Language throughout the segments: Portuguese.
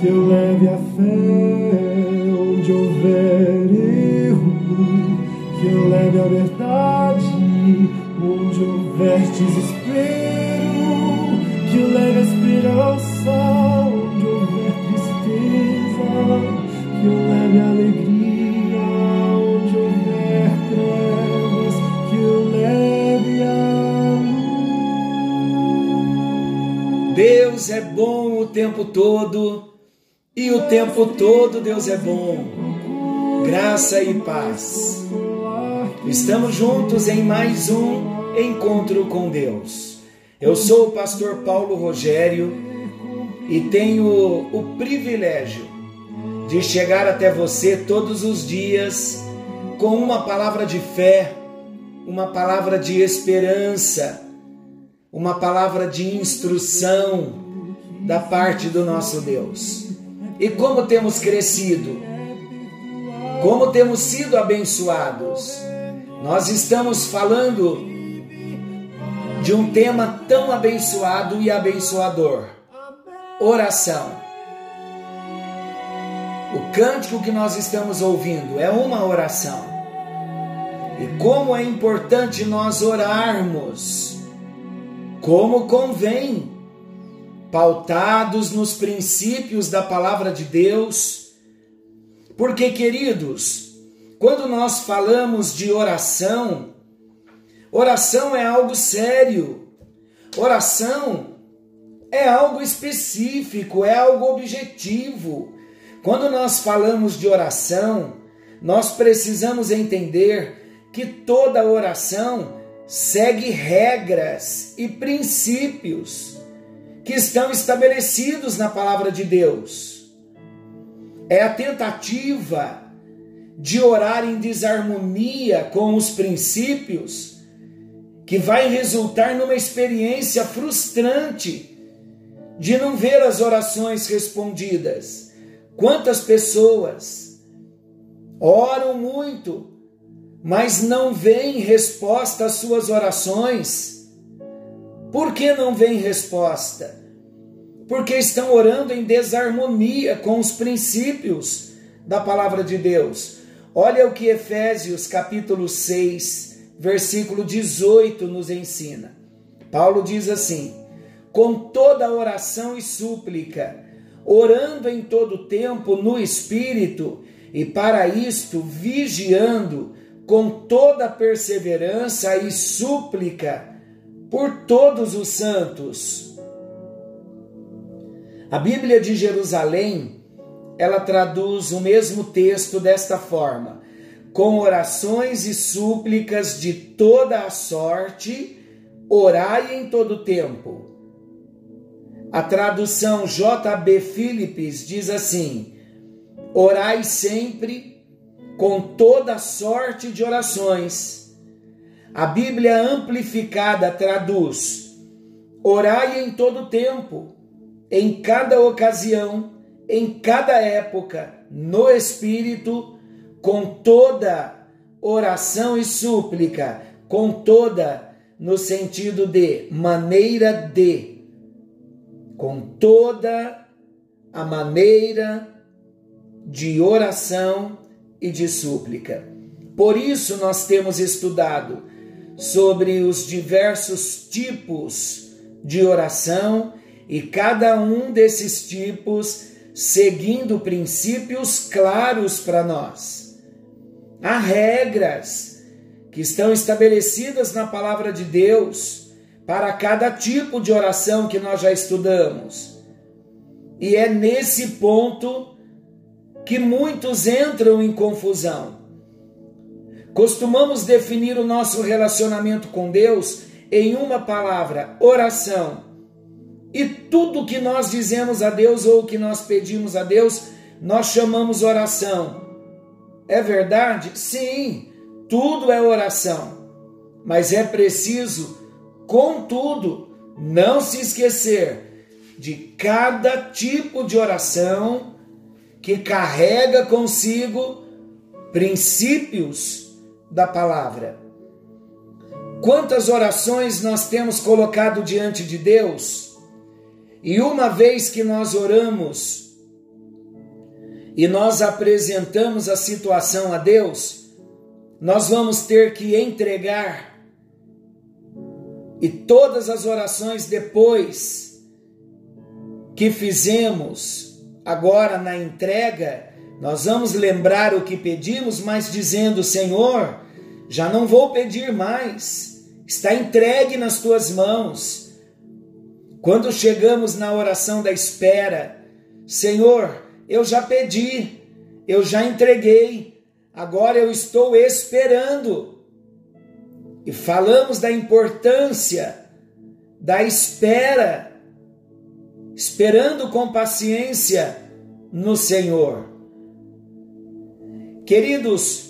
Que eu leve a fé. Onde houver erro, que eu leve a verdade onde houver desespero, que leve a esperança, onde houver tristeza, que eu leve a alegria, onde houver trevas, que eu leve a luz. Deus é bom o tempo todo e o tempo todo Deus é bom. Graça e paz. Estamos juntos em mais um encontro com Deus. Eu sou o pastor Paulo Rogério e tenho o privilégio de chegar até você todos os dias com uma palavra de fé, uma palavra de esperança, uma palavra de instrução da parte do nosso Deus. E como temos crescido, como temos sido abençoados nós estamos falando de um tema tão abençoado e abençoador: oração. O cântico que nós estamos ouvindo é uma oração. E como é importante nós orarmos, como convém, pautados nos princípios da palavra de Deus, porque, queridos, quando nós falamos de oração, oração é algo sério. Oração é algo específico, é algo objetivo. Quando nós falamos de oração, nós precisamos entender que toda oração segue regras e princípios que estão estabelecidos na palavra de Deus. É a tentativa de orar em desarmonia com os princípios, que vai resultar numa experiência frustrante de não ver as orações respondidas. Quantas pessoas oram muito, mas não vem resposta às suas orações? Por que não vem resposta? Porque estão orando em desarmonia com os princípios da palavra de Deus Olha o que Efésios capítulo 6, versículo 18 nos ensina. Paulo diz assim: com toda oração e súplica, orando em todo tempo no Espírito, e para isto vigiando com toda perseverança e súplica por todos os santos. A Bíblia de Jerusalém ela traduz o mesmo texto desta forma: com orações e súplicas de toda a sorte, orai em todo tempo. A tradução JB Philips diz assim: orai sempre com toda sorte de orações. A Bíblia amplificada traduz: orai em todo tempo, em cada ocasião em cada época, no Espírito, com toda oração e súplica, com toda, no sentido de maneira de, com toda a maneira de oração e de súplica. Por isso, nós temos estudado sobre os diversos tipos de oração e cada um desses tipos seguindo princípios claros para nós. Há regras que estão estabelecidas na palavra de Deus para cada tipo de oração que nós já estudamos. E é nesse ponto que muitos entram em confusão. Costumamos definir o nosso relacionamento com Deus em uma palavra: oração. E tudo que nós dizemos a Deus ou que nós pedimos a Deus, nós chamamos oração. É verdade? Sim, tudo é oração. Mas é preciso, contudo, não se esquecer de cada tipo de oração que carrega consigo princípios da palavra. Quantas orações nós temos colocado diante de Deus? E uma vez que nós oramos e nós apresentamos a situação a Deus, nós vamos ter que entregar. E todas as orações depois que fizemos, agora na entrega, nós vamos lembrar o que pedimos, mas dizendo: Senhor, já não vou pedir mais, está entregue nas tuas mãos. Quando chegamos na oração da espera, Senhor, eu já pedi, eu já entreguei, agora eu estou esperando. E falamos da importância da espera, esperando com paciência no Senhor. Queridos,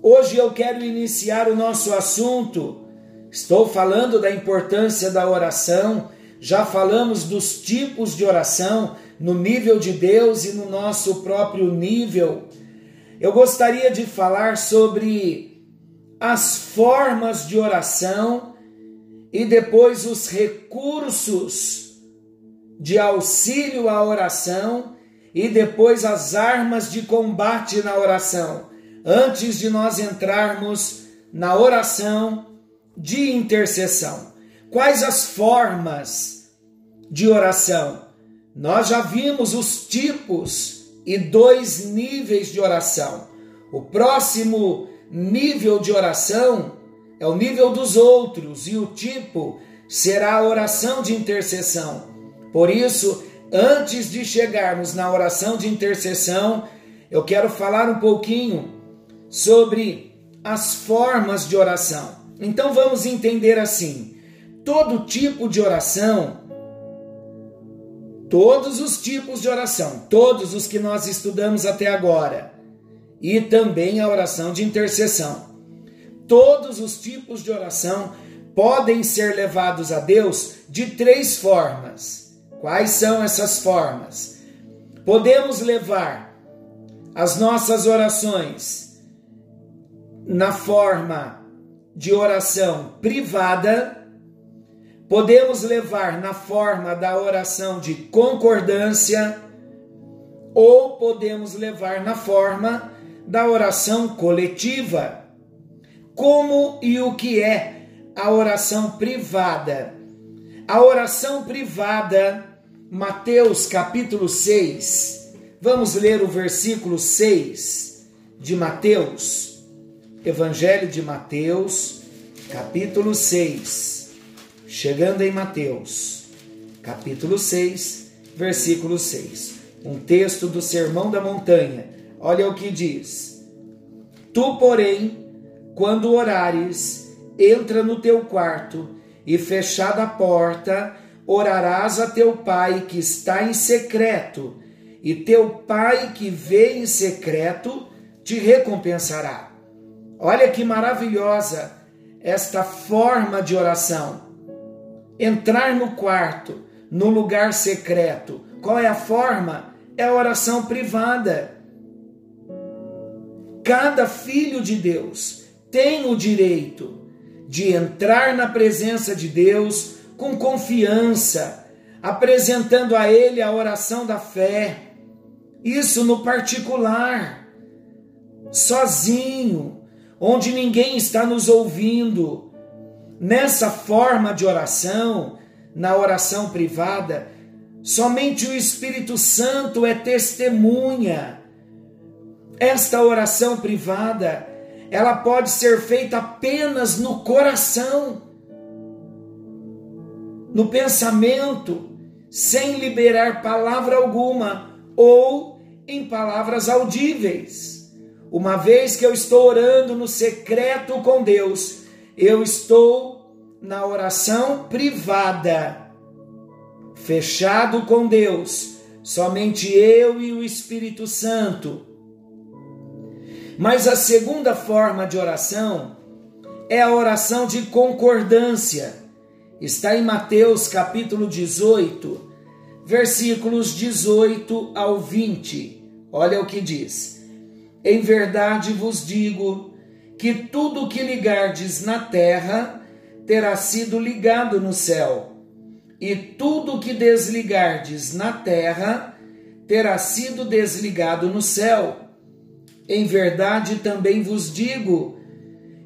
hoje eu quero iniciar o nosso assunto. Estou falando da importância da oração, já falamos dos tipos de oração, no nível de Deus e no nosso próprio nível. Eu gostaria de falar sobre as formas de oração e depois os recursos de auxílio à oração e depois as armas de combate na oração, antes de nós entrarmos na oração de intercessão. Quais as formas de oração? Nós já vimos os tipos e dois níveis de oração. O próximo nível de oração é o nível dos outros e o tipo será a oração de intercessão. Por isso, antes de chegarmos na oração de intercessão, eu quero falar um pouquinho sobre as formas de oração. Então vamos entender assim: todo tipo de oração todos os tipos de oração, todos os que nós estudamos até agora, e também a oração de intercessão. Todos os tipos de oração podem ser levados a Deus de três formas. Quais são essas formas? Podemos levar as nossas orações na forma de oração privada podemos levar na forma da oração de concordância ou podemos levar na forma da oração coletiva. Como e o que é a oração privada? A oração privada, Mateus capítulo 6. Vamos ler o versículo 6 de Mateus. Evangelho de Mateus, capítulo 6 chegando em Mateus, capítulo 6, versículo 6. Um texto do Sermão da Montanha. Olha o que diz: Tu, porém, quando orares, entra no teu quarto e fechada a porta, orarás a teu pai que está em secreto, e teu pai que vê em secreto te recompensará. Olha que maravilhosa esta forma de oração entrar no quarto, no lugar secreto. Qual é a forma? É a oração privada. Cada filho de Deus tem o direito de entrar na presença de Deus com confiança, apresentando a Ele a oração da fé. Isso no particular, sozinho, onde ninguém está nos ouvindo Nessa forma de oração, na oração privada, somente o Espírito Santo é testemunha. Esta oração privada, ela pode ser feita apenas no coração, no pensamento, sem liberar palavra alguma ou em palavras audíveis. Uma vez que eu estou orando no secreto com Deus, eu estou na oração privada. fechado com Deus, somente eu e o Espírito Santo. Mas a segunda forma de oração é a oração de concordância. Está em Mateus capítulo 18, versículos 18 ao 20. Olha o que diz: Em verdade vos digo que tudo que ligardes na terra terá sido ligado no céu, e tudo que desligardes na terra terá sido desligado no céu. Em verdade também vos digo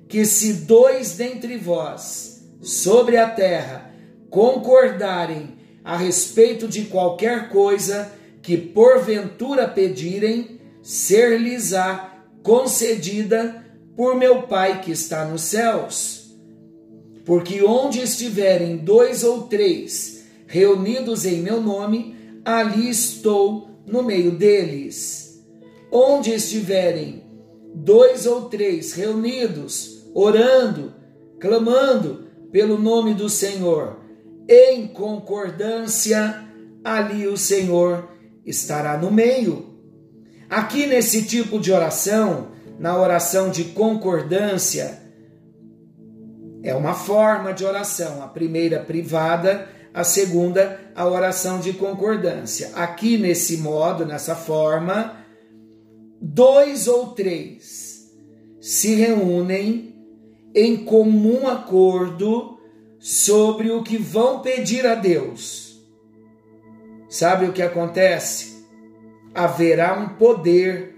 que se dois dentre vós sobre a terra concordarem a respeito de qualquer coisa que porventura pedirem, ser-lhes-á concedida por meu Pai que está nos céus. Porque onde estiverem dois ou três reunidos em meu nome, ali estou no meio deles. Onde estiverem dois ou três reunidos, orando, clamando pelo nome do Senhor, em concordância, ali o Senhor estará no meio. Aqui nesse tipo de oração, na oração de concordância, é uma forma de oração, a primeira privada, a segunda a oração de concordância. Aqui nesse modo, nessa forma, dois ou três se reúnem em comum acordo sobre o que vão pedir a Deus. Sabe o que acontece? Haverá um poder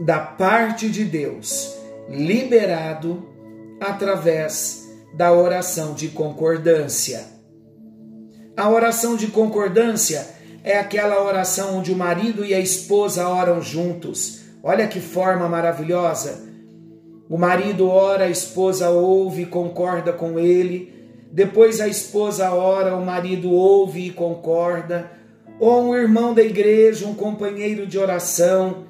da parte de Deus liberado através da oração de concordância. A oração de concordância é aquela oração onde o marido e a esposa oram juntos. Olha que forma maravilhosa! O marido ora, a esposa ouve e concorda com ele. Depois a esposa ora, o marido ouve e concorda. Ou um irmão da igreja, um companheiro de oração.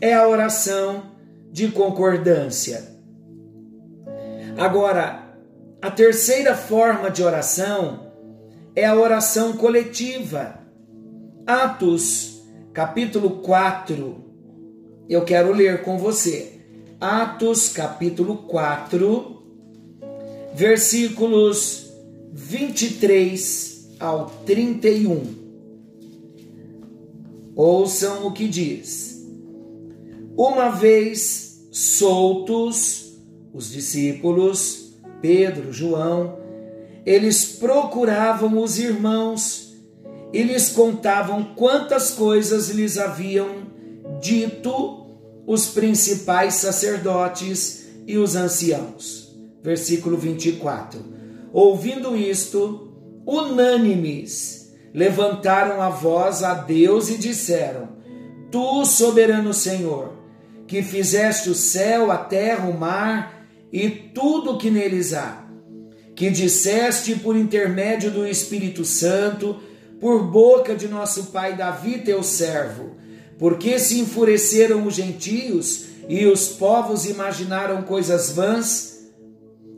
É a oração de concordância. Agora, a terceira forma de oração é a oração coletiva. Atos, capítulo 4. Eu quero ler com você. Atos capítulo 4, versículos 23 ao 31. Ouçam o que diz. Uma vez soltos, os discípulos, Pedro, João, eles procuravam os irmãos e lhes contavam quantas coisas lhes haviam dito os principais sacerdotes e os anciãos. Versículo 24. Ouvindo isto, unânimes, levantaram a voz a Deus e disseram: Tu, soberano Senhor, que fizeste o céu, a terra, o mar e tudo o que neles há, que disseste por intermédio do Espírito Santo, por boca de nosso pai Davi, teu servo, porque se enfureceram os gentios e os povos imaginaram coisas vãs?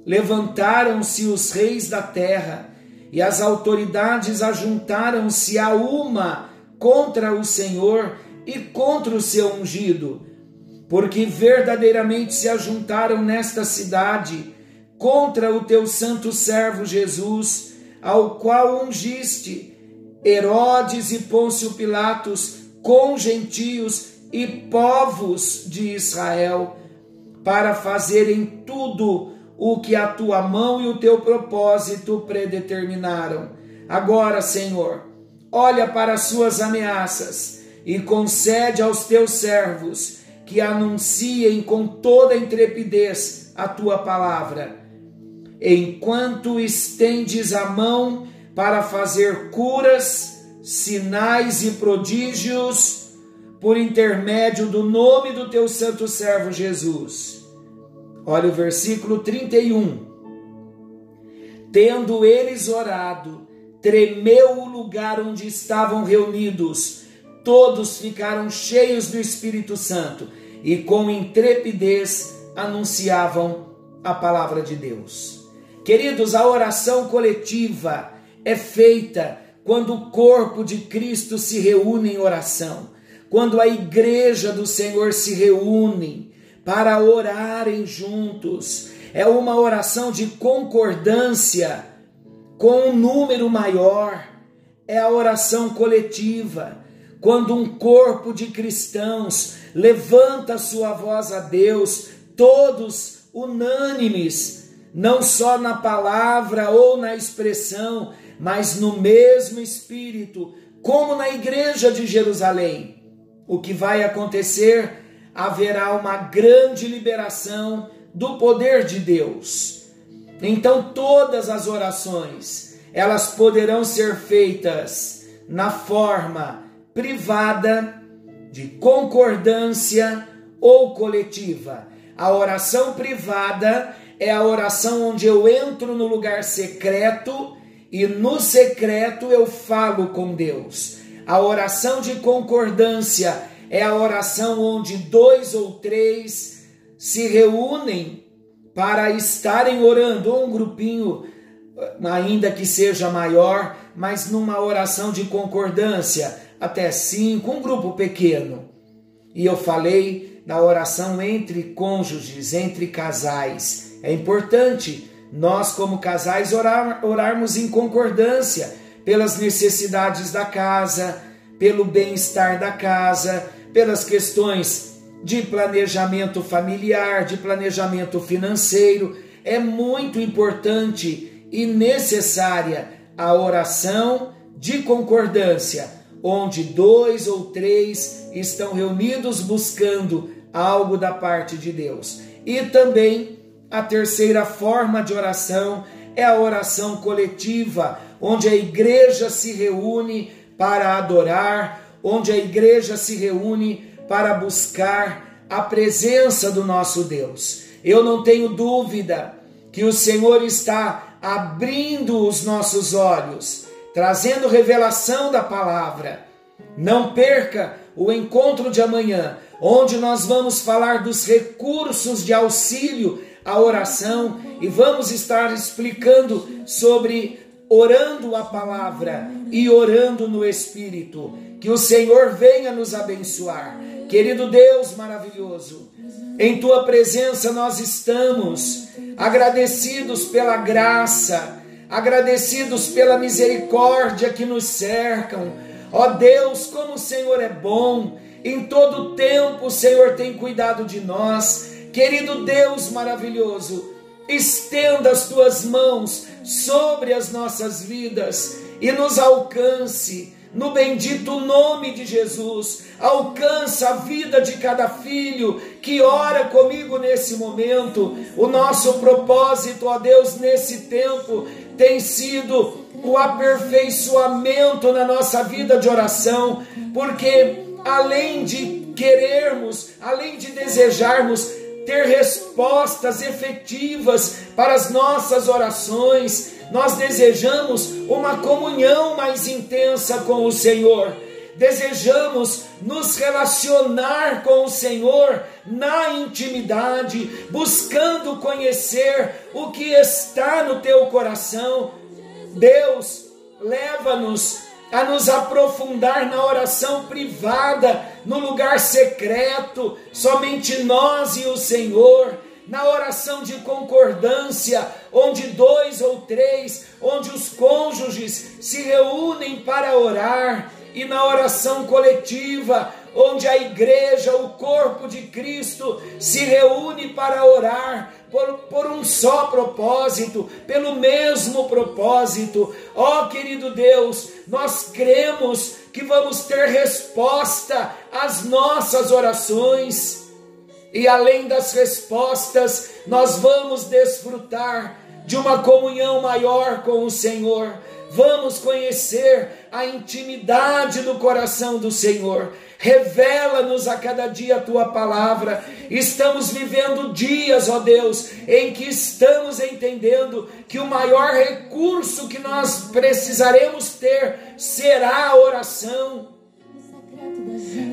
Levantaram-se os reis da terra e as autoridades ajuntaram-se a uma contra o Senhor e contra o seu ungido, porque verdadeiramente se ajuntaram nesta cidade contra o teu santo servo Jesus, ao qual ungiste Herodes e Pôncio Pilatos com gentios e povos de Israel, para fazerem tudo o que a tua mão e o teu propósito predeterminaram. Agora, Senhor, olha para as suas ameaças e concede aos teus servos que anunciem com toda intrepidez a tua palavra, enquanto estendes a mão para fazer curas sinais e prodígios por intermédio do nome do teu santo servo Jesus. Olha o versículo 31. Tendo eles orado, tremeu o lugar onde estavam reunidos. Todos ficaram cheios do Espírito Santo e com intrepidez anunciavam a palavra de Deus. Queridos, a oração coletiva é feita quando o corpo de Cristo se reúne em oração, quando a igreja do Senhor se reúne para orarem juntos. É uma oração de concordância com um número maior. É a oração coletiva, quando um corpo de cristãos levanta sua voz a Deus, todos unânimes, não só na palavra ou na expressão, mas no mesmo espírito, como na igreja de Jerusalém. O que vai acontecer? Haverá uma grande liberação do poder de Deus. Então todas as orações, elas poderão ser feitas na forma privada, de concordância ou coletiva. A oração privada é a oração onde eu entro no lugar secreto e no secreto eu falo com Deus. A oração de concordância é a oração onde dois ou três se reúnem para estarem orando, ou um grupinho, ainda que seja maior, mas numa oração de concordância, até cinco, um grupo pequeno. E eu falei da oração entre cônjuges, entre casais. É importante nós, como casais, orar, orarmos em concordância pelas necessidades da casa, pelo bem-estar da casa, pelas questões de planejamento familiar, de planejamento financeiro. É muito importante e necessária a oração de concordância, onde dois ou três estão reunidos buscando algo da parte de Deus. E também a terceira forma de oração é a oração coletiva, onde a igreja se reúne para adorar, onde a igreja se reúne para buscar a presença do nosso Deus. Eu não tenho dúvida que o Senhor está abrindo os nossos olhos, trazendo revelação da palavra. Não perca o encontro de amanhã, onde nós vamos falar dos recursos de auxílio a oração e vamos estar explicando sobre orando a palavra e orando no Espírito. Que o Senhor venha nos abençoar. Querido Deus maravilhoso, em tua presença nós estamos agradecidos pela graça, agradecidos pela misericórdia que nos cercam. Ó Deus, como o Senhor é bom, em todo tempo o Senhor tem cuidado de nós. Querido Deus maravilhoso, estenda as tuas mãos sobre as nossas vidas e nos alcance. No bendito nome de Jesus, alcança a vida de cada filho que ora comigo nesse momento. O nosso propósito, ó Deus, nesse tempo tem sido o aperfeiçoamento na nossa vida de oração, porque além de querermos, além de desejarmos ter respostas efetivas para as nossas orações. Nós desejamos uma comunhão mais intensa com o Senhor. Desejamos nos relacionar com o Senhor na intimidade, buscando conhecer o que está no teu coração. Deus, leva-nos a nos aprofundar na oração privada, no lugar secreto, somente nós e o Senhor, na oração de concordância, onde dois ou três, onde os cônjuges se reúnem para orar, e na oração coletiva, onde a igreja, o corpo de Cristo, se reúne para orar por, por um só propósito, pelo mesmo propósito. Ó oh, querido Deus, nós cremos que vamos ter resposta às nossas orações. E além das respostas, nós vamos desfrutar de uma comunhão maior com o Senhor. Vamos conhecer a intimidade do coração do Senhor. Revela-nos a cada dia a tua palavra. Estamos vivendo dias, ó Deus, em que estamos entendendo que o maior recurso que nós precisaremos ter será a oração.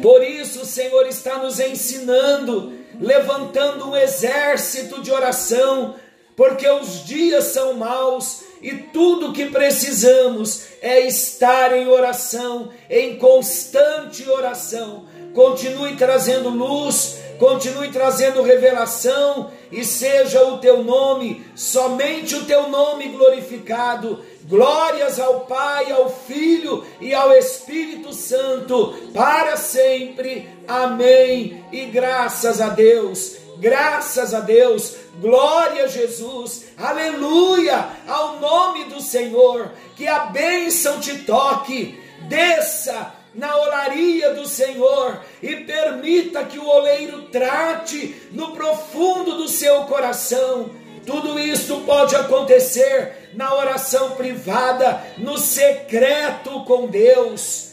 Por isso, o Senhor está nos ensinando, levantando um exército de oração, porque os dias são maus e tudo que precisamos é estar em oração, em constante oração. Continue trazendo luz, continue trazendo revelação e seja o teu nome, somente o teu nome glorificado. Glórias ao Pai, ao Filho e ao Espírito Santo, para sempre. Amém. E graças a Deus, graças a Deus, glória a Jesus, aleluia ao nome do Senhor. Que a bênção te toque, desça na olaria do Senhor e permita que o oleiro trate no profundo do seu coração. Tudo isso pode acontecer na oração privada, no secreto com Deus.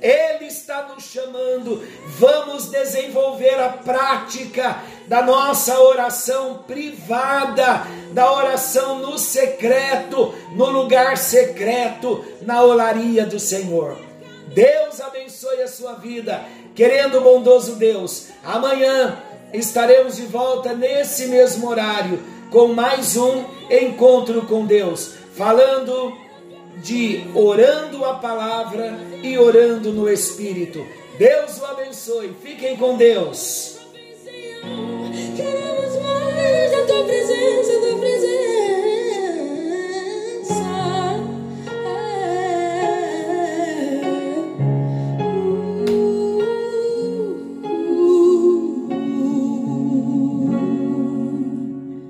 Ele está nos chamando. Vamos desenvolver a prática da nossa oração privada, da oração no secreto, no lugar secreto, na olaria do Senhor. Deus abençoe a sua vida. Querendo bondoso Deus, amanhã estaremos de volta nesse mesmo horário com mais um encontro com Deus, falando de orando a palavra e orando no Espírito. Deus o abençoe. Fiquem com Deus. Can I